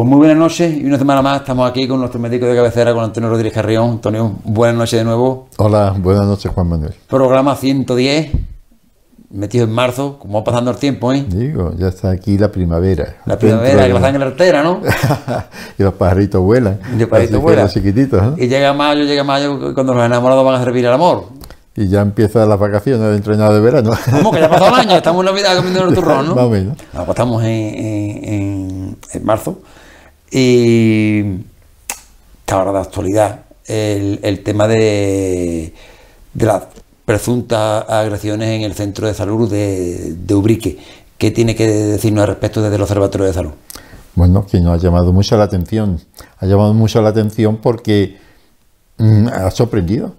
Pues muy buenas noches y una semana más estamos aquí con nuestro médico de cabecera, con Antonio Rodríguez Carrión. Antonio, buenas noches de nuevo. Hola, buenas noches Juan Manuel. Programa 110, metido en marzo, como va pasando el tiempo, ¿eh? Digo, ya está aquí la primavera. La primavera, que la artera, ¿no? y los pajaritos vuelan. Y los pajaritos vuelan. Los chiquititos, ¿no? Y llega mayo, llega mayo, cuando los enamorados van a servir el amor. Y ya empiezan las vacaciones de entrenado de verano. Vamos, que ya ha pasado el año, estamos en Navidad comiendo el turrón, ¿no? Más o menos. Ah, pues estamos en, en, en marzo. Y está ahora de actualidad el, tema de, las presuntas agresiones en el centro de salud de, Ubrique. ¿Qué tiene que decirnos al respecto desde el Observatorio de Salud? Bueno, que nos ha llamado mucho la atención. Ha llamado mucho la atención porque mmm, ha sorprendido.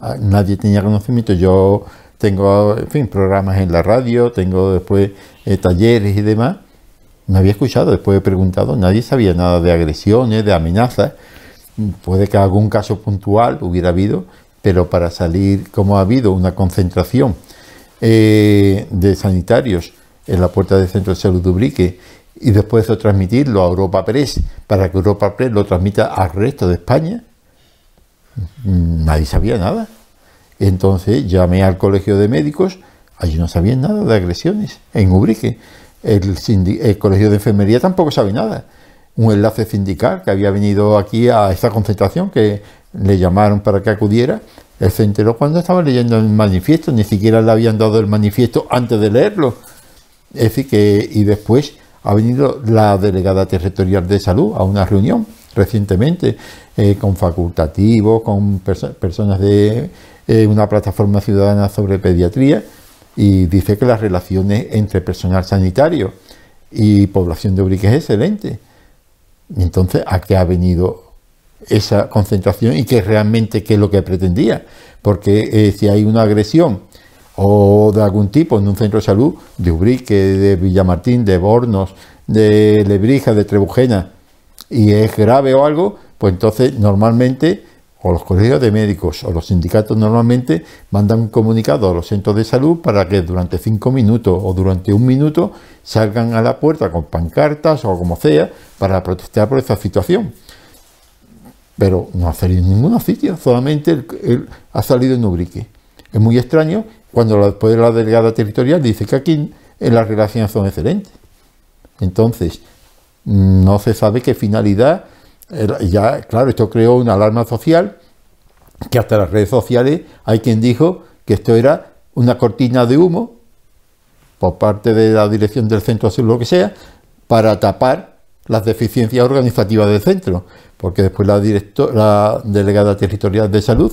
Ah, nadie tenía conocimiento. Yo tengo, en fin, programas en la radio, tengo después eh, talleres y demás no había escuchado, después he preguntado, nadie sabía nada de agresiones, de amenazas. Puede que algún caso puntual hubiera habido, pero para salir, como ha habido una concentración eh, de sanitarios en la puerta del Centro de Salud de Ubrique y después de transmitirlo a Europa Press para que Europa Press lo transmita al resto de España, nadie sabía nada. Entonces llamé al colegio de médicos, allí no sabían nada de agresiones en Ubrique el, Colegio de Enfermería tampoco sabe nada. Un enlace sindical que había venido aquí a esta concentración, que le llamaron para que acudiera, él se enteró cuando estaba leyendo el manifiesto, ni siquiera le habían dado el manifiesto antes de leerlo. Es decir, que, y después ha venido la delegada territorial de salud a una reunión recientemente eh, con facultativos, con personas de eh, una plataforma ciudadana sobre pediatría, y dice que las relaciones entre personal sanitario y población de Ubrique es excelente. entonces, ¿a qué ha venido esa concentración y qué realmente qué es lo que pretendía? Porque eh, si hay una agresión o de algún tipo en un centro de salud, de Ubrique, de Villamartín, de Bornos, de Lebrija, de Trebujena, y es grave o algo, pues entonces normalmente o los colegios de médicos o los sindicatos normalmente mandan un comunicado a los centros de salud para que durante cinco minutos o durante un minuto salgan a la puerta con pancartas o como sea para protestar por esa situación. Pero no ha salido en ningún sitio, solamente ha salido en Ubrique. Es muy extraño cuando después de la delegada territorial dice que aquí en las relaciones son excelentes. Entonces, no se sabe qué finalidad ya, claro, esto creó una alarma social, que hasta las redes sociales hay quien dijo que esto era una cortina de humo por parte de la dirección del centro o lo que sea, para tapar las deficiencias organizativas del centro, porque después la, la delegada territorial de salud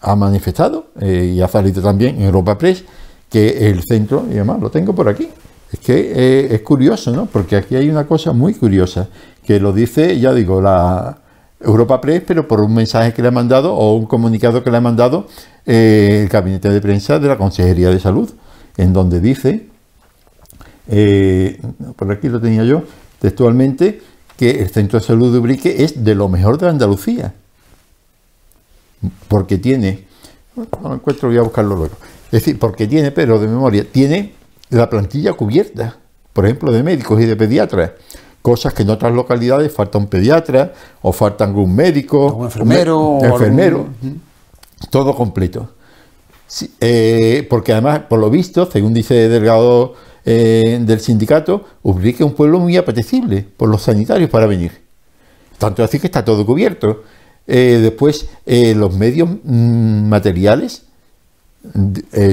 ha manifestado eh, y ha salido también en Europa Press que el centro, y además lo tengo por aquí, es que eh, es curioso, ¿no? Porque aquí hay una cosa muy curiosa, que lo dice, ya digo, la Europa Press, pero por un mensaje que le ha mandado o un comunicado que le ha mandado eh, el gabinete de prensa de la Consejería de Salud, en donde dice, eh, por aquí lo tenía yo, textualmente, que el Centro de Salud de Ubrique es de lo mejor de Andalucía, porque tiene, no lo encuentro, voy a buscarlo luego, es decir, porque tiene, pero de memoria, tiene la plantilla cubierta, por ejemplo, de médicos y de pediatras. Cosas que en otras localidades falta un pediatra o falta algún médico, un enfermero, enfermero todo completo. Eh, porque además, por lo visto, según dice el delegado eh, del sindicato, Ubrique es un pueblo muy apetecible por los sanitarios para venir. Tanto así que está todo cubierto. Eh, después, los medios mm, materiales,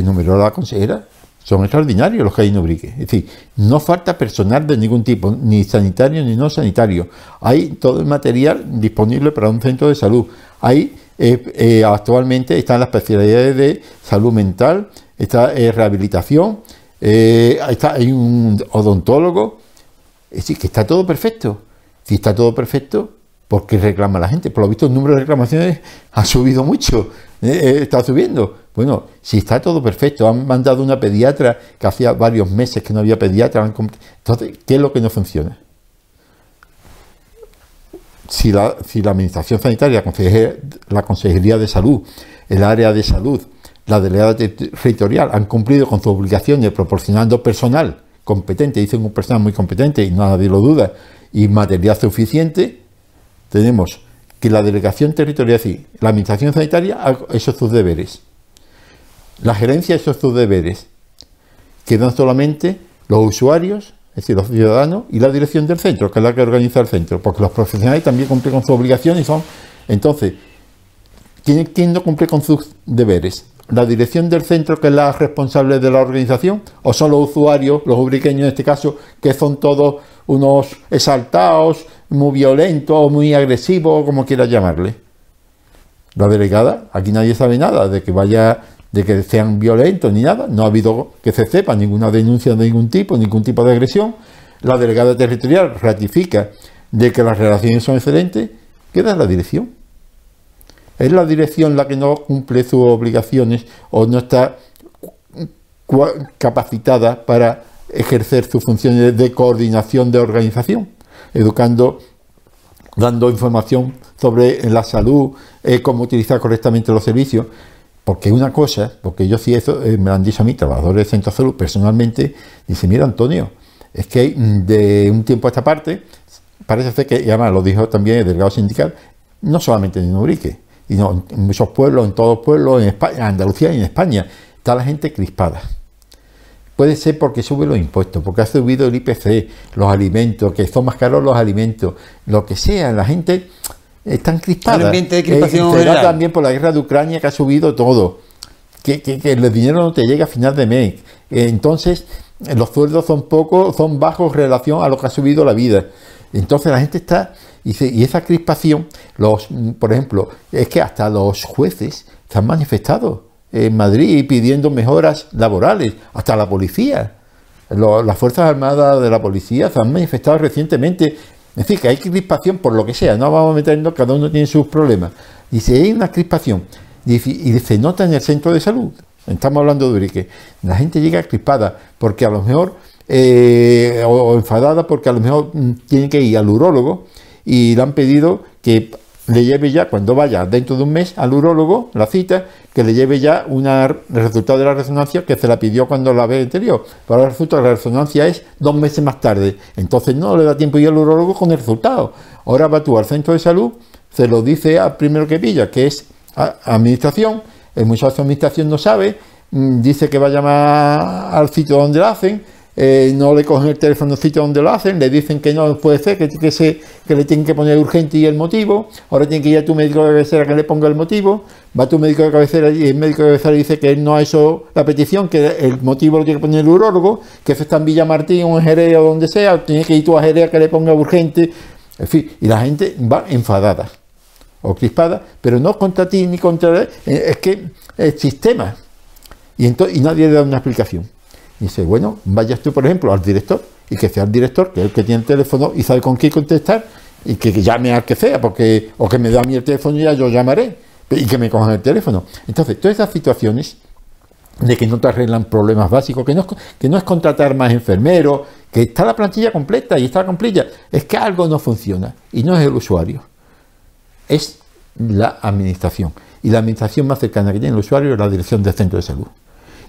numeró la consejera, son extraordinarios los que hay en Ubrique. Es decir, no falta personal de ningún tipo, ni sanitario ni no sanitario. Hay todo el material disponible para un centro de salud. Hay eh, eh, actualmente están las especialidades de salud mental, está eh, rehabilitación, está, hay un odontólogo. Es decir, que está todo perfecto. Si está todo perfecto, ¿por qué reclama la gente? Por lo visto el número de reclamaciones ha subido mucho, está subiendo. Bueno, si está todo perfecto, han mandado una pediatra que hacía varios meses que no había pediatra, entonces, ¿qué es lo que no funciona? Si la, Administración Sanitaria, la Consejería de Salud, el área de salud, la delegada territorial han cumplido con su obligación de proporcionando personal competente, dicen un personal muy competente y nadie lo duda, y material suficiente, tenemos que la delegación territorial, es decir, la administración sanitaria, haga esos sus deberes. La gerencia esos sus deberes. Quedan solamente los usuarios, es decir, los ciudadanos, y la dirección del centro, que es la que organiza el centro, porque los profesionales también cumplen con sus obligaciones y son. Entonces, ¿quién, no cumple con sus deberes? la dirección del centro que es la responsable de la organización o son los usuarios, los ubriqueños en este caso, que son todos unos exaltados, muy violentos, muy agresivos, como quieras llamarle. La delegada, aquí nadie sabe nada de que vaya, de que sean violentos ni nada, no ha habido que se sepa ninguna denuncia de ningún tipo, ningún tipo de agresión. La delegada territorial ratifica de que las relaciones son excelentes, queda la dirección. ¿Es la dirección la que no cumple sus obligaciones o no está capacitada para ejercer sus funciones de coordinación de organización? Educando, dando información sobre la salud, eh, cómo utilizar correctamente los servicios. Porque una cosa, porque yo sí eso eh, me han dicho a mí, trabajadores de centro salud personalmente, dice, mira Antonio, es que mm, de un tiempo a esta parte, parece ser que, además lo dijo también el delegado sindical, no solamente en Ubrique, y no, en muchos pueblos, en todos los pueblos, en, España, Andalucía y en España, está la gente crispada. Puede ser porque sube los impuestos, porque ha subido el IPC, los alimentos, que son más caros los alimentos, lo que sea, la gente está crispada. El ambiente de crispación eh, también por la guerra de Ucrania que ha subido todo, que, el dinero no te llega a final de mes. Eh, entonces, los sueldos son pocos, son bajos en relación a lo que ha subido la vida. Entonces la gente está y, esa crispación, los, por ejemplo, es que hasta los jueces se han manifestado en Madrid pidiendo mejoras laborales, hasta la policía. las Fuerzas Armadas de la policía se han manifestado recientemente. Es decir, que hay crispación por lo que sea, no vamos a meternos, cada uno tiene sus problemas. Si hay una crispación y se nota en el centro de salud, estamos hablando de Urique, la gente llega crispada porque a lo mejor, eh, o, enfadada porque a lo mejor mm, tiene que ir al urólogo y le han pedido que le lleve ya, cuando vaya dentro de un mes al urólogo, la cita, que le lleve ya una, el resultado de la resonancia que se la pidió cuando la vez anterior. Pero ahora resulta que la resonancia es dos meses más tarde. Entonces no le da tiempo ir al urólogo con el resultado. Ahora va tú al centro de salud, se lo dice al primero que pilla, que es administración. En muchas administración no sabe, mm, dice que va a llamar al sitio donde la hacen eh, no le cogen el teléfono sitio donde lo hacen, le dicen que no puede ser, que, que, que le tienen que poner urgente y el motivo, ahora tiene que ir a tu médico de cabecera que le ponga el motivo, va tu médico de cabecera y el médico de cabecera dice que él no ha hecho la petición, que el motivo lo tiene que poner el urólogo, que eso está en Villa Martín o en Jerez o donde sea, tiene que ir tú a Jerez que le ponga urgente, en fin, y la gente va enfadada o crispada, pero no contra ti ni contra... Eh, es que el sistema, y, y nadie le da una explicación. Dice, bueno, vayas tú, por ejemplo, al director y que sea el director, que es el que tiene el teléfono y sabe con quién contestar y que, llame al que sea, porque, o que me da a mí el teléfono y ya yo llamaré y que me cojan el teléfono. Entonces, todas esas situaciones de que no te arreglan problemas básicos, que no, que no es contratar más enfermeros, que está la plantilla completa y está plantilla, es que algo no funciona y no es el usuario, es la administración. Y la administración más cercana que tiene el usuario es la dirección del centro de salud.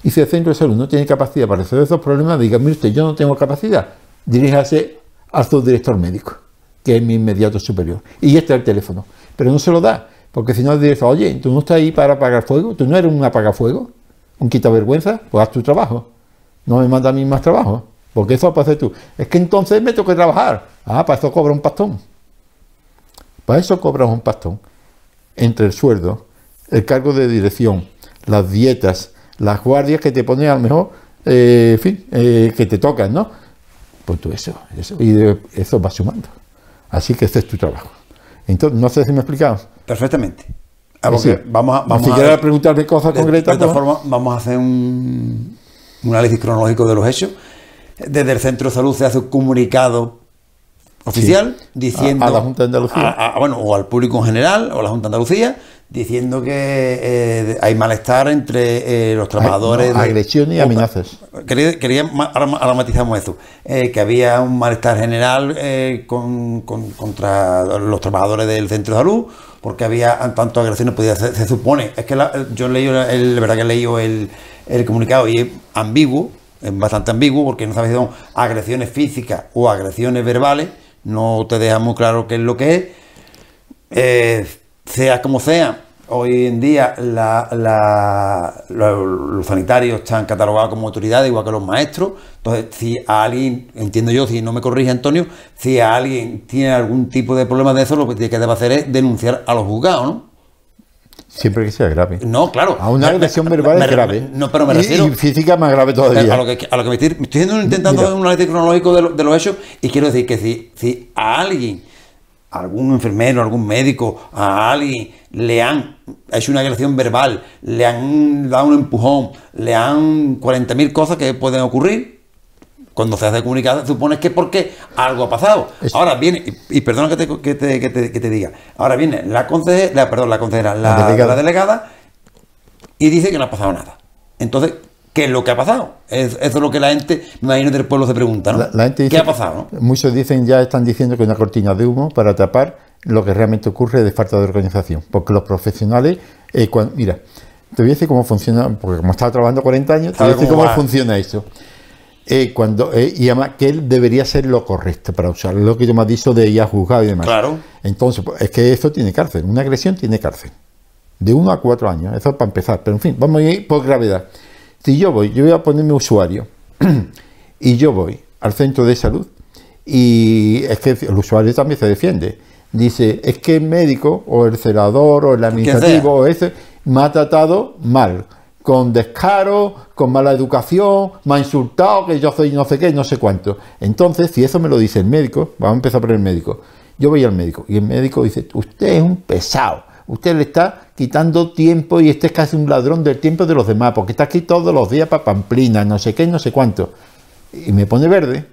Y si el centro de salud no tiene capacidad para resolver esos problemas, diga, mire usted, yo no tengo capacidad, diríjase al subdirector médico, que es mi inmediato superior. Y este es el teléfono. Pero no se lo da, porque si no el director, oye, tú no estás ahí para apagar fuego, tú no eres un apagafuego, un quitavergüenza, pues haz tu trabajo. No me manda a mí más trabajo, porque eso lo puedes hacer tú. Es que entonces me que trabajar. Ah, para eso cobra un pastón. Para eso cobras un pastón. Entre el sueldo, el cargo de dirección, las dietas, las guardias que te ponen a lo mejor, eh, en fin, eh, que te tocan, ¿no? Pues tú eso, eso, y eso va sumando. Así que este es tu trabajo. Entonces, no sé si me he explicado. Perfectamente. Ah, vamos a, vamos si quieres preguntarme cosas concretas. De esta pues- forma, vamos a hacer un, análisis cronológico de los hechos. Desde el Centro de Salud se hace un comunicado oficial diciendo a, la Junta de Andalucía. bueno, o al público en general, o a la Junta de Andalucía, diciendo que eh, hay malestar entre eh, los trabajadores. agresión y amenazas. Quería, quería ahora, matizamos eso, eh, que había un malestar general con, contra los trabajadores del centro de salud, porque había tanto agresiones, podía se, supone, es que yo leí, el, verdad que he leído el, el comunicado y es ambiguo, es bastante ambiguo, porque no sabe si son agresiones físicas o agresiones verbales, no te deja muy claro qué es lo que es. Sea como sea, hoy en día la- la- los, los sanitarios están catalogados como autoridades, igual que los maestros. Entonces, si a alguien, entiendo yo, si no me corrige Antonio, si a alguien tiene algún tipo de problema de eso, lo que tiene que debe hacer es denunciar a los juzgados, ¿no? Siempre que sea grave. No, claro. A una agresión verbal me- es grave. No, pero me Y- refiero. Y, física más grave todavía. A lo que, a lo que me estoy, intentando Mira. hacer un análisis cronológico de, lo- de los hechos y quiero decir que si, si a alguien, algún enfermero, algún médico, a alguien le han hecho una agresión verbal, le han dado un empujón, le han 40.000 cosas que pueden ocurrir, cuando se hace comunicado, supones que es porque algo ha pasado. Ahora viene, y, y perdona que te, que, te, que, te, que te diga, ahora viene la consejera, la, perdón, la consejera, la, La delegada. la delegada, y dice que no ha pasado nada. Entonces, ¿qué es lo que ha pasado? Es- eso es lo que la gente, me imagino, del pueblo se pregunta, ¿no? La, la gente dice ¿Qué ha pasado? no? Muchos dicen, ya están diciendo que una cortina de humo para tapar lo que realmente ocurre de falta de organización. Porque los profesionales, eh, mira, te voy a decir cómo funciona, porque como he estado trabajando 40 años, te voy a decir cómo funciona eso. Eh, cuando, eh, y además que él debería ser lo correcto para usar, lo que yo me has dicho de ir a juzgado y demás. Claro. Entonces, pues, es que eso tiene cárcel, una agresión tiene cárcel. De uno a cuatro años, eso para empezar. Pero en fin, vamos a ir por gravedad. Si yo voy, yo voy a ponerme usuario y yo voy al centro de salud y es que el usuario también se defiende. Dice, es que el médico o el celador o el administrativo o ese me ha tratado mal, con descaro, con mala educación, me ha insultado, que yo soy no sé qué, no sé cuánto. Entonces, si eso me lo dice el médico, vamos a empezar por el médico. Yo voy al médico y el médico dice, usted es un pesado, usted le está quitando tiempo y este es casi un ladrón del tiempo de los demás, porque está aquí todos los días para Pamplina, no sé qué, no sé cuánto. Y me pone verde.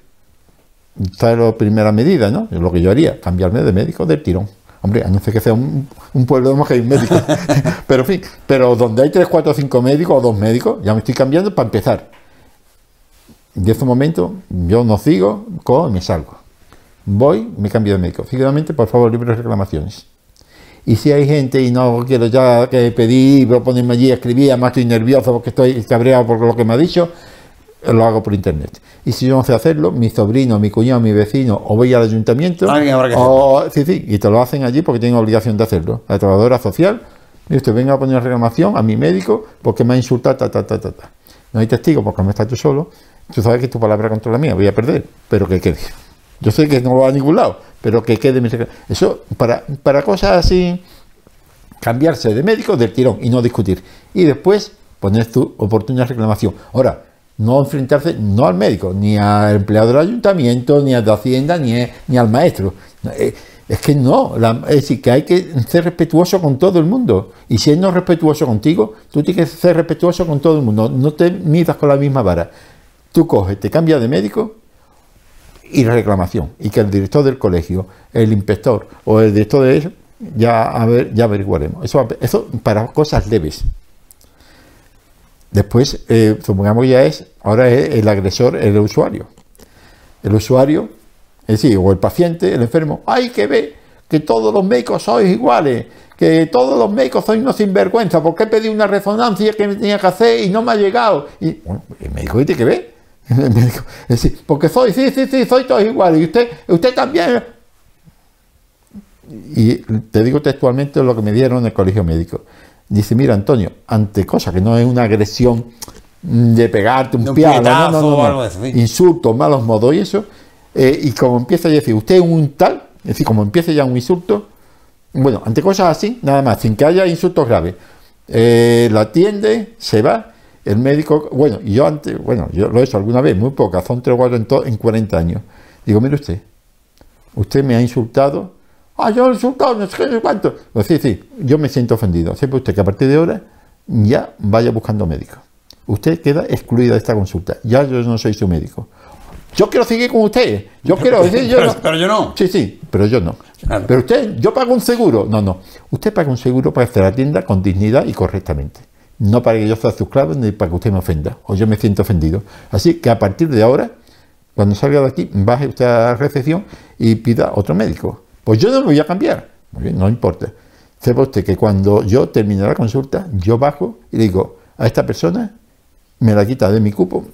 Esta es la primera medida, ¿no? Es lo que yo haría, cambiarme de médico del tirón. Hombre, a no ser que sea un, un pueblo donde hay un médico. pero en fin, pero donde hay tres, cuatro, cinco médicos o dos médicos, ya me estoy cambiando para empezar. De ese momento, yo no sigo, cojo y me salgo. Voy, me cambio de médico. Seguidamente, por favor, libre reclamaciones. Y si hay gente y no quiero ya que voy a ponerme allí a escribir, además estoy nervioso porque estoy cabreado por lo que me ha dicho, lo hago por internet. Y si yo no sé hacerlo, mi sobrino, mi cuñado, mi vecino, o voy al ayuntamiento, Alguien habrá que o, sí, sí, y te lo hacen allí porque tienen obligación de hacerlo. La trabajadora social, y usted venga a poner una reclamación a mi médico porque me ha insultado, ta, ta, ta, ta, ta. No hay testigo porque no estás tú solo. Tú sabes que tu palabra contra la mía voy a perder, pero que quede. Yo sé que no va a ningún lado, pero que quede mi. Eso, para, para cosas así, cambiarse de médico del tirón y no discutir. Y después poner tu oportuna reclamación. Ahora, no enfrentarse no al médico, ni al empleado del ayuntamiento, ni al de Hacienda, ni, ni al maestro. Eh, Es que no, la- es decir, que hay que ser respetuoso con todo el mundo. Y si él no es respetuoso contigo, tú tienes que ser respetuoso con todo el mundo. No te midas con la misma vara. Tú coges, te cambias de médico y la reclamación. Y que el director del colegio, el inspector o el director de eso, ya, a ver, ya averiguaremos. Eso, eso para cosas leves. Después, eh, supongamos ya es, ahora es el agresor, el usuario. El usuario, es decir, o el paciente, el enfermo, hay que ver que todos los médicos sois iguales, que todos los médicos sois unos sinvergüenza, porque he pedido una resonancia que me tenía que hacer y no me ha llegado. Y bueno, el médico tiene que ver. El médico, es decir, porque soy, sí, sí, sí, soy todos iguales, y usted, usted también. Y te digo textualmente lo que me dieron en el colegio médico. Dice, mira, Antonio, ante cosas que no es una agresión de pegarte un un pialo, no, no, no, eso, sí. insultos, malos modos y eso, eh, y como empieza a decir, usted es un tal, es decir, como empieza ya un insulto, bueno, ante cosas así, nada más, sin que haya insultos graves, eh, la atiende, se va, el médico, bueno, yo antes, bueno, yo lo he hecho alguna vez, muy pocas, son tres o cuatro en, to- en 40 años. Digo, mire usted, usted me ha insultado, ah, yo he insultado, no sé qué, no sé cuánto. Pues sí, sí, yo me siento ofendido. Sepa usted que a partir de ahora ya vaya buscando médico. Usted queda excluida de esta consulta. Ya yo no soy su médico. Yo quiero seguir con usted. Yo quiero decir, yo pero, no. pero yo no. Sí, sí, pero yo no. Claro. Pero usted, yo pago un seguro. No, no. Usted paga un seguro para hacer la tienda con dignidad y correctamente. No para que yo sea su esclavo ni para que usted me ofenda o yo me siento ofendido. Así que a partir de ahora, cuando salga de aquí, baje usted a la recepción y pida otro médico. Pues yo no me voy a cambiar. No importa. Sepa usted que cuando yo termine la consulta, yo bajo y digo a esta persona, me la quita de mi cupo,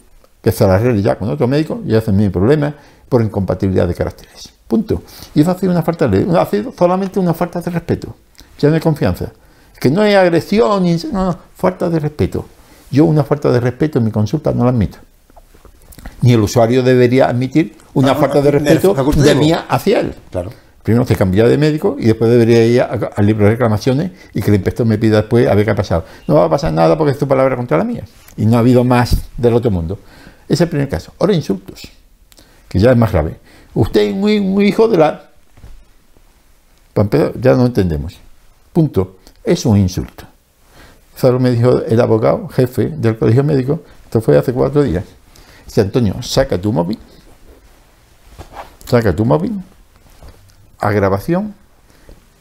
que se la arregle ya con otro médico y hacen mi problema por incompatibilidad de caracteres. Punto. Y eso ha sido una falta de ha una falta de respeto, ya no hay confianza. Que no hay agresión, ni, no, no, falta de respeto. Yo una falta de respeto en mi consulta no la admito. Ni el usuario debería admitir una No, falta de de- respeto facultativo. de mía hacia él. Claro. Primero se cambia de médico y después debería ir al libro de reclamaciones y que el inspector me pida después a ver qué ha pasado. No va a pasar nada porque es tu palabra contra la mía. Y no ha habido más del otro mundo. Ese es el primer caso. Ahora insultos, que ya es más grave. Usted es un, un hijo de la... Ya no entendemos. Punto. Es un insulto. Eso me dijo el abogado, jefe del colegio médico, esto fue hace cuatro días. Dice, Antonio, saca tu móvil, saca tu móvil, a grabación,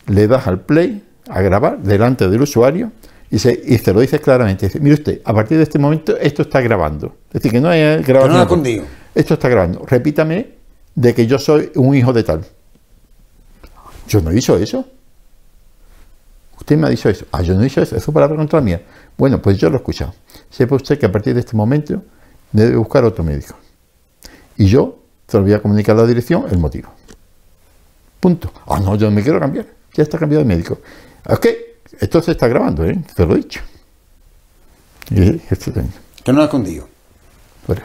le das al play, a grabar, delante del usuario, y se, y se lo dices claramente. Dice, mire usted, a partir de este momento esto está grabando. Es decir, que no es grabación. no. Esto está grabando. Repítame de que yo soy un hijo de tal. Yo no dicho eso. Usted me ha dicho eso. Ah, yo no he dicho eso. Eso es palabra contra la mía. Bueno, pues yo lo he escuchado. Sepa usted que a partir de este momento debe buscar otro médico. Y yo se lo voy a comunicar a la dirección el motivo. Punto. Ah, no, yo no me quiero cambiar. Ya está cambiado de médico. Es que esto se está grabando, ¿eh? Se lo he dicho. Y esto. Que no lo ha escondido. Fuera.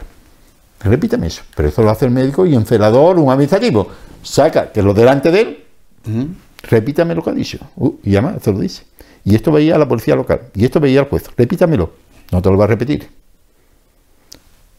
Repítame eso. Pero eso lo hace el médico y un celador, un administrativo. Saca que lo delante de él. Repítame lo que ha dicho. Uh, y además se lo dice. Y esto veía a la policía local. Y esto veía al juez. Repítamelo. No te lo va a repetir.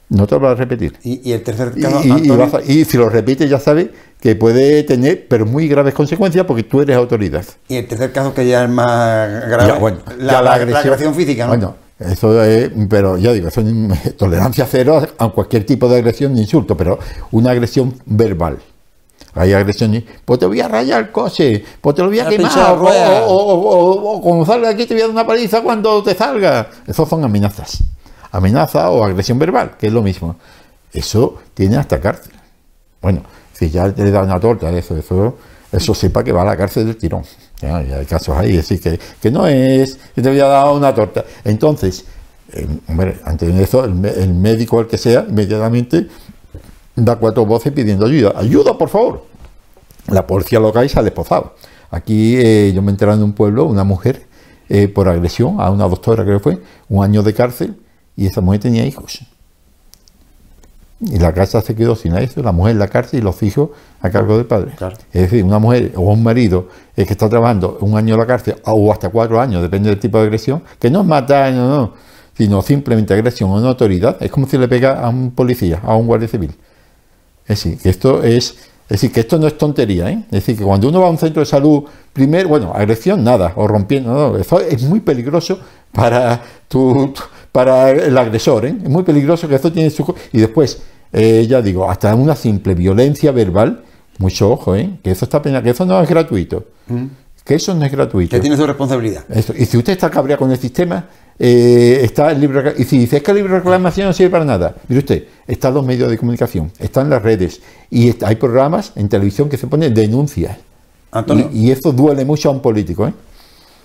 No te lo va a repetir. Y, y el tercer caso, y- y Antonio, vas a- y si lo repite ya sabe que puede tener, pero muy graves consecuencias porque tú eres autoridad. y el tercer caso que ya es más grave, Ya, bueno, la, ya la- la agresión, física, ¿no? Bueno, eso es, pero ya digo, eso es tolerancia cero a cualquier tipo de agresión ni insulto, pero una agresión verbal. Hay agresiones, pues te voy a rayar el coche, pues te lo voy a quemar, o, o, o- o- o cuando salga aquí te voy a dar una paliza cuando te salga. Esos son amenazas. Amenaza o agresión verbal, que es lo mismo. Eso tiene hasta cárcel. Bueno, si ya le da una torta, eso, eso, eso sepa que va a la cárcel del tirón. Ya, ya hay casos ahí, decir, que, que no es que te voy a dar una torta. Entonces, eh, hombre, ante eso, el, el médico, el que sea, inmediatamente da cuatro voces pidiendo ayuda. ¡Ayuda, por favor! La policía local sale esposado. Aquí eh, yo me enteré de un pueblo, una mujer, eh, por agresión a una doctora, creo que fue, un año de cárcel, y esa mujer tenía hijos. Y la casa se quedó sin eso, la mujer en la cárcel y los hijos a cargo del padre. Claro. Es decir, una mujer o un marido eh, que está trabajando un año en la cárcel o hasta cuatro años, depende del tipo de agresión, que no es matar, no, no, sino simplemente agresión a una autoridad, es como si le pega a un policía, a un guardia civil. Es decir, que esto es, es decir, que esto no es tontería, ¿eh? Es decir, que cuando uno va a un centro de salud, primero, bueno, agresión nada, o rompiendo, no, eso es muy peligroso para tu, para el agresor, ¿eh? Es muy peligroso que esto tiene su y después, eh, ya digo, hasta una simple violencia verbal, mucho ojo, ¿eh? Que eso está pena, que eso no es gratuito, que eso no es gratuito. que tiene su responsabilidad. Eso. Y si usted está cabreado con el sistema, eh, está el libro y si dice es que el libro de reclamación no sirve para nada, mire usted, están los medios de comunicación, están las redes y hay programas en televisión que se ponen denuncias. Antonio, Y, y eso duele mucho a un político, ¿eh?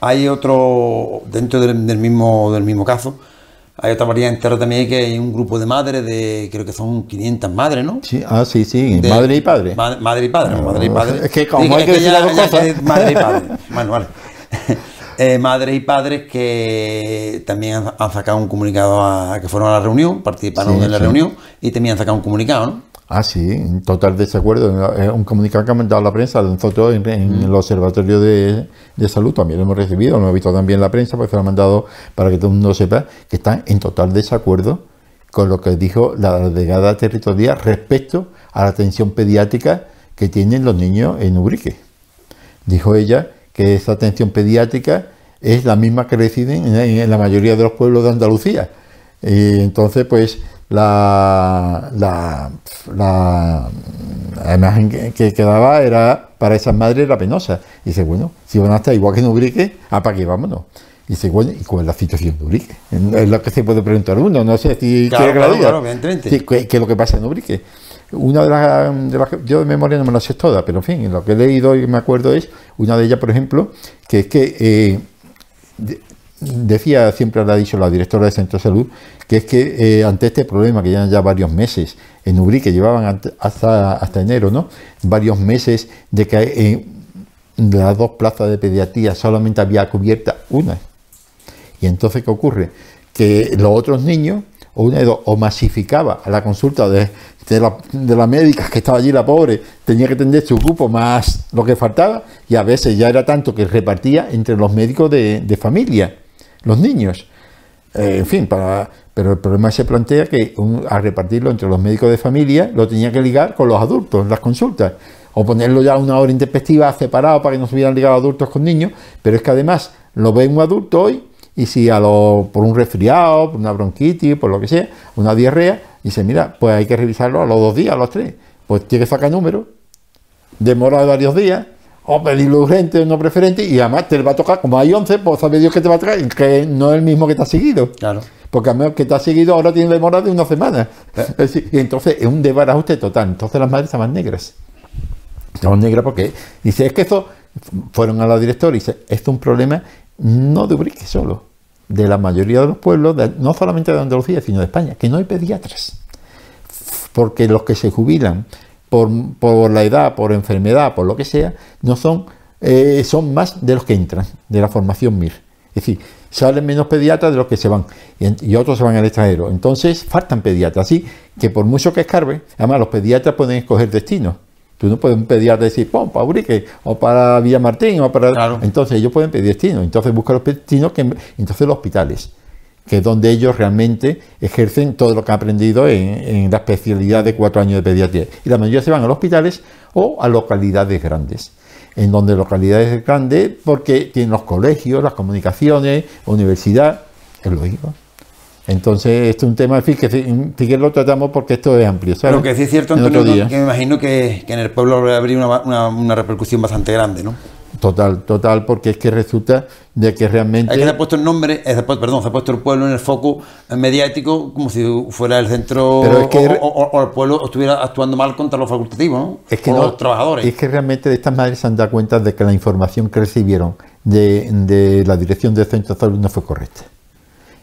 hay otro, dentro del, del mismo, del mismo caso, hay otra variante entera también que hay un grupo de madres, de creo que son 500 madres, ¿no? Sí, ah, sí, sí, De- madre y padre. Ma- madre y padre, No, madre y padre. es que como hay que decir las dos cosas. madre y padre. Bueno, vale. Eh, madres y padres que también han, han sacado un comunicado a, que fueron a la reunión, participaron Sí, en la sí. reunión y también han sacado un comunicado, ¿no? Ah, sí, en total desacuerdo. Es un comunicado que ha mandado la prensa. Nosotros en, en el Observatorio de, de Salud también lo hemos recibido, lo hemos visto también en la prensa, porque se lo han mandado para que todo el mundo sepa que están en total desacuerdo con lo que dijo la delegada territorial respecto a la atención pediátrica que tienen los niños en Ubrique. Dijo ella que esa atención pediátrica es la misma que reciben en, la mayoría de los pueblos de Andalucía. Y entonces, pues, la, la, la, la imagen que, que quedaba era para esas madres era penosa. Y dice, bueno, si van a estar igual que en Ubrique, ¿para qué vámonos? Y dice, bueno, ¿y cuál es la situación de Ubrique? Es lo que se puede preguntar uno. No sé si Claro, quiere que claro, diga. claro, evidentemente. Sí, ¿Qué, qué es lo que pasa en Ubrique? Una de las, de las que- yo de memoria no me las sé todas, pero en fin, lo que he leído y me acuerdo es una de ellas, por ejemplo, que es que eh, de- decía, siempre lo ha dicho la directora del Centro de Salud, que es que eh, ante este problema que llevan ya varios meses en Ubrique, llevaban hasta, hasta enero, ¿no? Varios meses de que en las dos plazas de pediatría solamente había cubierta una. Y entonces, ¿qué ocurre? Que los otros niños, o una o masificaba a la consulta de, de, la, médica que estaba allí, la pobre, tenía que atender su grupo más lo que faltaba, y a veces ya era tanto que repartía entre los médicos de, familia, los niños. Eh, en fin, para, pero el problema se plantea que al repartirlo entre los médicos de familia, lo tenía que ligar con los adultos, las consultas o ponerlo ya a una hora intempestiva separado para que no se hubieran ligado adultos con niños, pero es que además lo ve un adulto hoy y si a lo, por un resfriado, por una bronquitis, por lo que sea, una diarrea, dice, mira, pues hay que revisarlo a los dos días, a los tres, pues tiene que sacar número, demora varios días, o pedirlo urgente o no preferente, y además te va a tocar, como hay 11, pues sabe Dios que te va a traer, que no es el mismo que te ha seguido. Claro. Porque a menos que te ha seguido ahora tiene demora de una semana. Eh. y entonces es un desbarajuste total. Entonces las madres estaban negras negra porque dice, es que eso, fueron a la directora y dice, esto es un problema no de Ubrique solo, de la mayoría de los pueblos, no solamente de Andalucía, sino de España, que no hay pediatras. Porque los que se jubilan por, por la edad, por enfermedad, por lo que sea, no son, eh, son más de los que entran, de la formación MIR. Es decir, salen menos pediatras de los que se van y, y, otros se van al extranjero. Entonces faltan pediatras. Así que por mucho que escarbe, además los pediatras pueden escoger destinos. Tú no puedes pedir decir, pum, para Urique, o para Villamartín, o para... Entonces ellos pueden pedir destino. Entonces buscan los destinos, que... entonces los hospitales, que es donde ellos realmente ejercen todo lo que han aprendido en, la especialidad de cuatro años de pediatría. Y la mayoría se van a los hospitales o a localidades grandes. En donde localidades grandes, porque tienen los colegios, las comunicaciones, universidad, es lógico. Entonces, esto es un tema, que si lo tratamos porque esto es amplio. Pero que sí es cierto, Antonio, que me imagino que, en el pueblo habría una, una, repercusión bastante grande, ¿no? Total, total, porque es que resulta de que realmente... Hay que se ha puesto el nombre, perdón, se ha puesto el pueblo en el foco mediático como si fuera el centro o, el pueblo estuviera actuando mal contra los facultativos, ¿no? Es que o no, los trabajadores. Es que realmente estas madres se han dado cuenta de que la información que recibieron de, de la dirección del centro de salud no fue correcta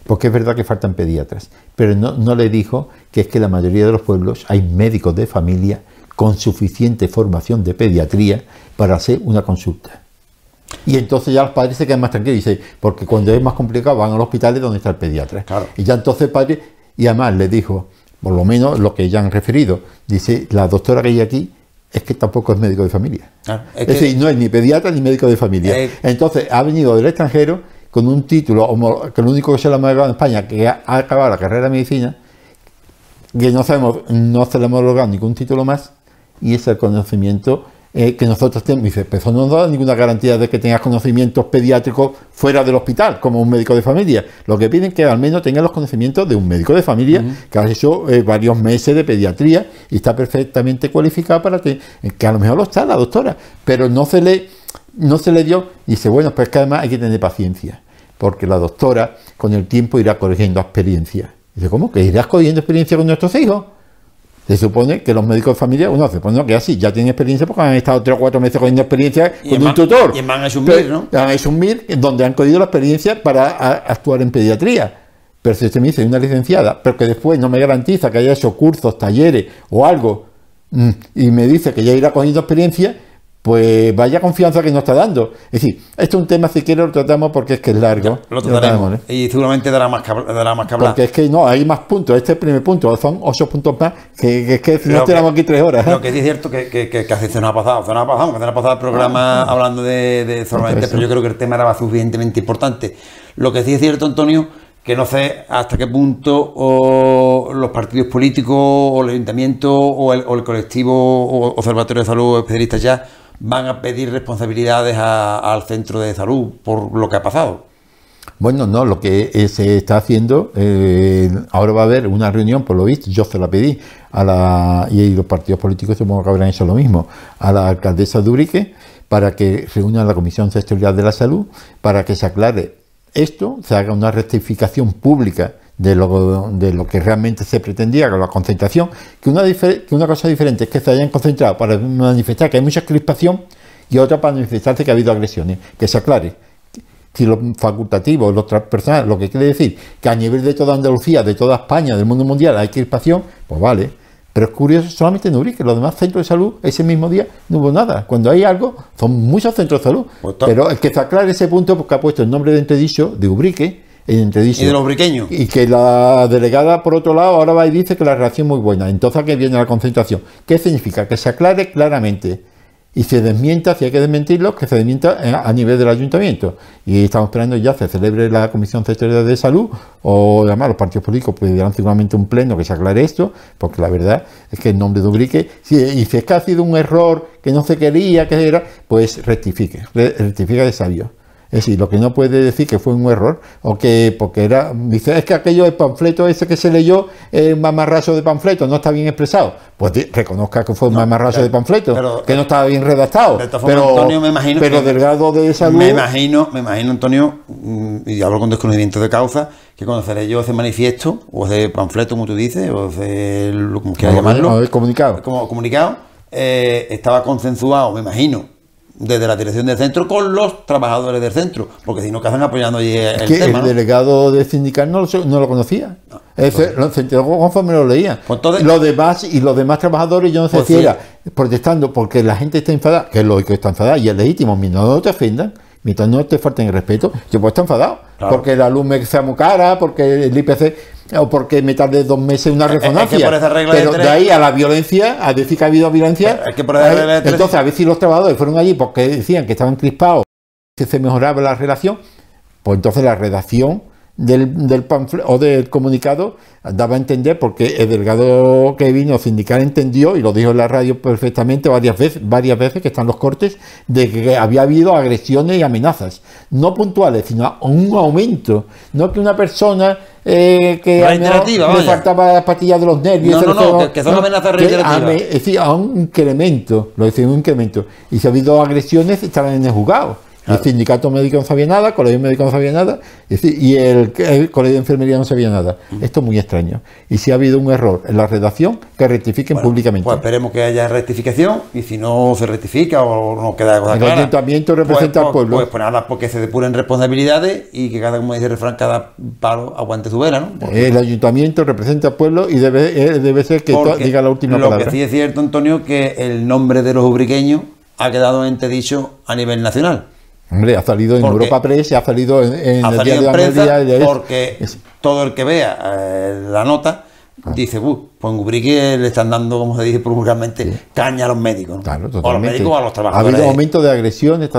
porque es verdad que faltan pediatras, pero no, le dijo que es que la mayoría de los pueblos hay médicos de familia con suficiente formación de pediatría para hacer una consulta. Y entonces ya los padres se quedan más tranquilos, dice, porque cuando es más complicado van al hospital donde está el pediatra. Y ya entonces el padre, y además le dijo, por lo menos lo que ya han referido, dice, la doctora que hay aquí es que tampoco es médico de familia. es, decir, no es ni pediatra ni médico de familia. Eh, entonces ha venido del extranjero con un título, que lo único que se le ha homologado en España, que ha acabado la carrera de medicina, que no sabemos, no se le ha homologado ningún título más, y es el conocimiento eh, que nosotros tenemos. Dice, pero eso no nos da ninguna garantía de que tengas conocimientos pediátricos fuera del hospital, como un médico de familia. Lo que piden es que al menos tenga los conocimientos de un médico de familia que ha hecho eh, varios meses de pediatría y está perfectamente cualificado para que, que a lo mejor lo está la doctora, pero no se le, no se le dio. Y dice, bueno, pues que además hay que tener paciencia porque la doctora con el tiempo irá corrigiendo experiencia. Dice, ¿cómo? ¿Que irás corrigiendo experiencia con nuestros hijos? Se supone que los médicos de familia, uno se supone que así, ya tienen experiencia porque han estado tres o cuatro meses corriendo experiencia con un tutor. Y van a MIR, ¿no? Van a MIR, donde han cogido la experiencia para actuar en pediatría. Pero si usted me dice una licenciada, pero que después no me garantiza que haya hecho cursos, talleres o algo, mm, y me dice que ya irá cogiendo experiencia, pues vaya confianza que nos está dando. Es decir, esto es un tema, si quieres, lo tratamos porque es que es largo. lo trataremos. ¿eh? Y seguramente dará más, que, dará más que hablar. Porque es que no, hay más puntos. Este es el primer punto, son ocho puntos más, que, es que si no tenemos aquí tres horas. Lo ¿eh? que sí es cierto que, que, que, que se nos ha pasado. Se nos ha pasado, que se nos ha pasado el programa ah. hablando de, de solamente, pero yo creo que el tema era suficientemente importante. Lo que sí es cierto, Antonio, que no sé hasta qué punto los partidos políticos o el ayuntamiento o el, o el colectivo o observatorio de salud especialistas ya van a pedir responsabilidades al centro de salud por lo que ha pasado. Bueno, no, lo que se está haciendo, eh, ahora va a haber una reunión, por lo visto, yo se la pedí, a la, y los partidos políticos supongo que habrán hecho lo mismo, a la alcaldesa de para que reúna la Comisión Sectorial de la Salud, para que se aclare esto, se haga una rectificación pública de lo, de lo que realmente se pretendía con la concentración, que una, que una cosa diferente es que se hayan concentrado para manifestar que hay mucha crispación y otra para manifestarse que ha habido agresiones, que se aclare. si los facultativos, los personales, lo que quiere decir que a nivel de toda Andalucía, de toda España, del mundo mundial hay crispación, pues vale. Pero es curioso, solamente en Ubrique, los demás centros de salud, ese mismo día no hubo nada. Cuando hay algo, son muchos centros de salud. Pues pero el que está claro ese punto, porque ha puesto el nombre de entredicho de Ubrique, entredicho. Y de los ubriqueños. Y que la delegada, por otro lado, ahora va y dice que la relación es muy buena. Entonces, ¿a qué viene la concentración? ¿Qué significa? Que se aclare claramente y se desmienta, si hay que desmentirlo, que se desmienta a nivel del ayuntamiento. Y estamos esperando ya se celebre la Comisión Sectorial de Salud o además los partidos políticos pedirán seguramente un pleno que se aclare esto, porque la verdad es que el nombre de Ubrique, si, y si es que ha sido un error que no se quería, que era, pues rectifique, rectifica de sabio. Es decir, lo que no puede decir que fue un error, o que, porque era, dice, es que aquello del panfleto ese que se leyó, es un mamarraso de panfleto, no está bien expresado. Pues reconozca que fue un mamarraso de panfleto, que no estaba bien redactado. pero, Antonio, me imagino pero Delgado de salud. Me imagino, me imagino, Antonio, mm, y hablo con desconocimiento de causa, que conoceré yo ese manifiesto, o ese panfleto, como tú dices, o ese, como quieras llamarlo. el comunicado. Como comunicado, eh, estaba consensuado, me imagino, desde la dirección del centro con los trabajadores del centro, porque si no, que hacen apoyando allí el, que El delegado de sindical no lo, no lo conocía. No, lo conforme lo leía. Pues los demás y los demás trabajadores, yo no sé pues si era protestando porque la gente está enfadada, que es lógico que está enfadada y es legítimo, mientras no te ofendan, mientras no te falten el respeto, yo puedo estar enfadado. Porque la luz me sea muy cara, porque el IPC o porque me tarde dos meses una resonancia. pero de, ahí a la violencia, a decir que ha habido violencia. entonces, a ver si los trabajadores fueron allí porque decían que estaban crispados, que se mejoraba la relación, pues entonces la redacción del, del o del comunicado daba a entender porque el delegado que vino sindical entendió y lo dijo en la radio perfectamente varias veces, varias veces que están los cortes de que había habido agresiones y amenazas, no puntuales, sino un aumento, no que una persona eh, que le faltaba la patilla de los nervios, no, no, que, son amenazas reiterativas, es decir, a un incremento, lo decía un incremento, y si ha habido agresiones estaban en el juzgado el sindicato médico no sabía nada, el colegio médico no sabía nada, y el, colegio de enfermería no sabía nada. Esto es muy extraño. Y si ha habido un error en la redacción, que rectifiquen públicamente. Pues esperemos que haya rectificación, y si no se rectifica o no queda cosa El ayuntamiento representa pues, al pueblo. Pues, pues, nada, porque se depuren responsabilidades y que cada, como dice el refrán, cada palo aguante su vela, ¿no? el ayuntamiento representa al pueblo y debe, eh, debe ser que diga la última lo palabra. Lo que sí es cierto, Antonio, que el nombre de los ubriqueños ha quedado dicho a nivel nacional. Hombre, ha salido en Europa Press, ha salido en, el diario de Porque todo el que vea eh, la nota ah. dice, pues en Ubrique le están dando, como se dice vulgarmente, caña a los médicos. Claro, o a los médicos o a los trabajadores. Ha habido aumento de agresiones,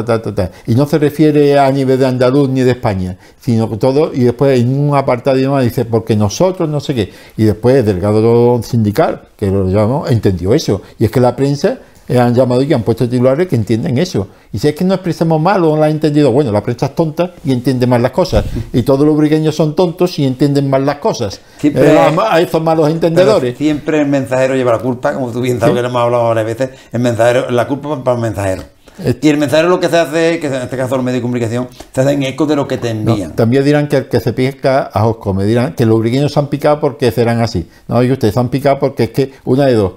y no se refiere a nivel de Andaluz ni de España, sino que todo, y después en un apartado más dice, porque nosotros no sé qué, y después el delegado sindical, que lo llamó, entendió eso, y es que la prensa han llamado y han puesto titulares que entienden eso. Y si es que no expresamos mal o no lo han entendido, bueno, la prensa es tonta y entiende mal las cosas. Y todos los brigueños son tontos y entienden mal las cosas. Siempre, eh, a esos malos entendedores. Siempre el mensajero lleva la culpa, como tú bien sabes que lo hemos hablado varias veces, el mensajero, la culpa para el mensajero. Y el mensajero lo que se hace, que en este caso los medios de comunicación, se hacen eco de lo que te envían. también dirán que el que se pica a Osco, me dirán que los brigueños se han picado porque serán así. No, y ustedes se han picado porque es que una de dos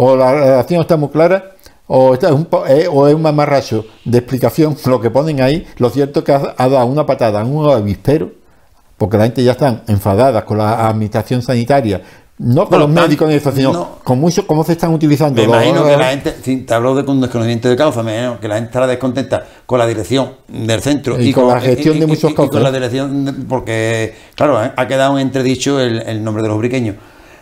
o la relación está muy clara o, es un, eh, o es un mamarracho de explicación lo que ponen ahí. Lo cierto es que ha, dado una patada en un avispero, porque la gente ya está enfadada con la administración sanitaria, no con los médicos ni sino con mucho cómo se están utilizando. Me imagino que la gente, te hablo de con desconocimiento de causa, me imagino que la gente estará descontenta con la dirección del centro y, con, la gestión de muchos casos. con la dirección, porque, claro, ha quedado entredicho el, el nombre de los briqueños.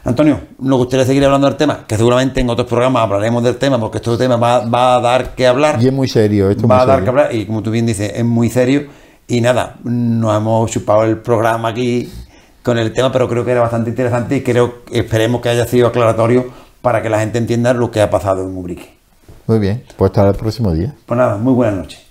Antonio, nos gustaría seguir hablando del tema, que seguramente en otros programas hablaremos del tema, porque este tema va, a dar que hablar. Y es muy serio, esto Va a dar que hablar, y como tú bien dices, es muy serio. Y nada, nos hemos chupado el programa aquí con el tema, pero creo que era bastante interesante y creo esperemos que haya sido aclaratorio para que la gente entienda lo que ha pasado en Ubrique. Muy bien, pues hasta el próximo día. Pues nada, muy buenas noches.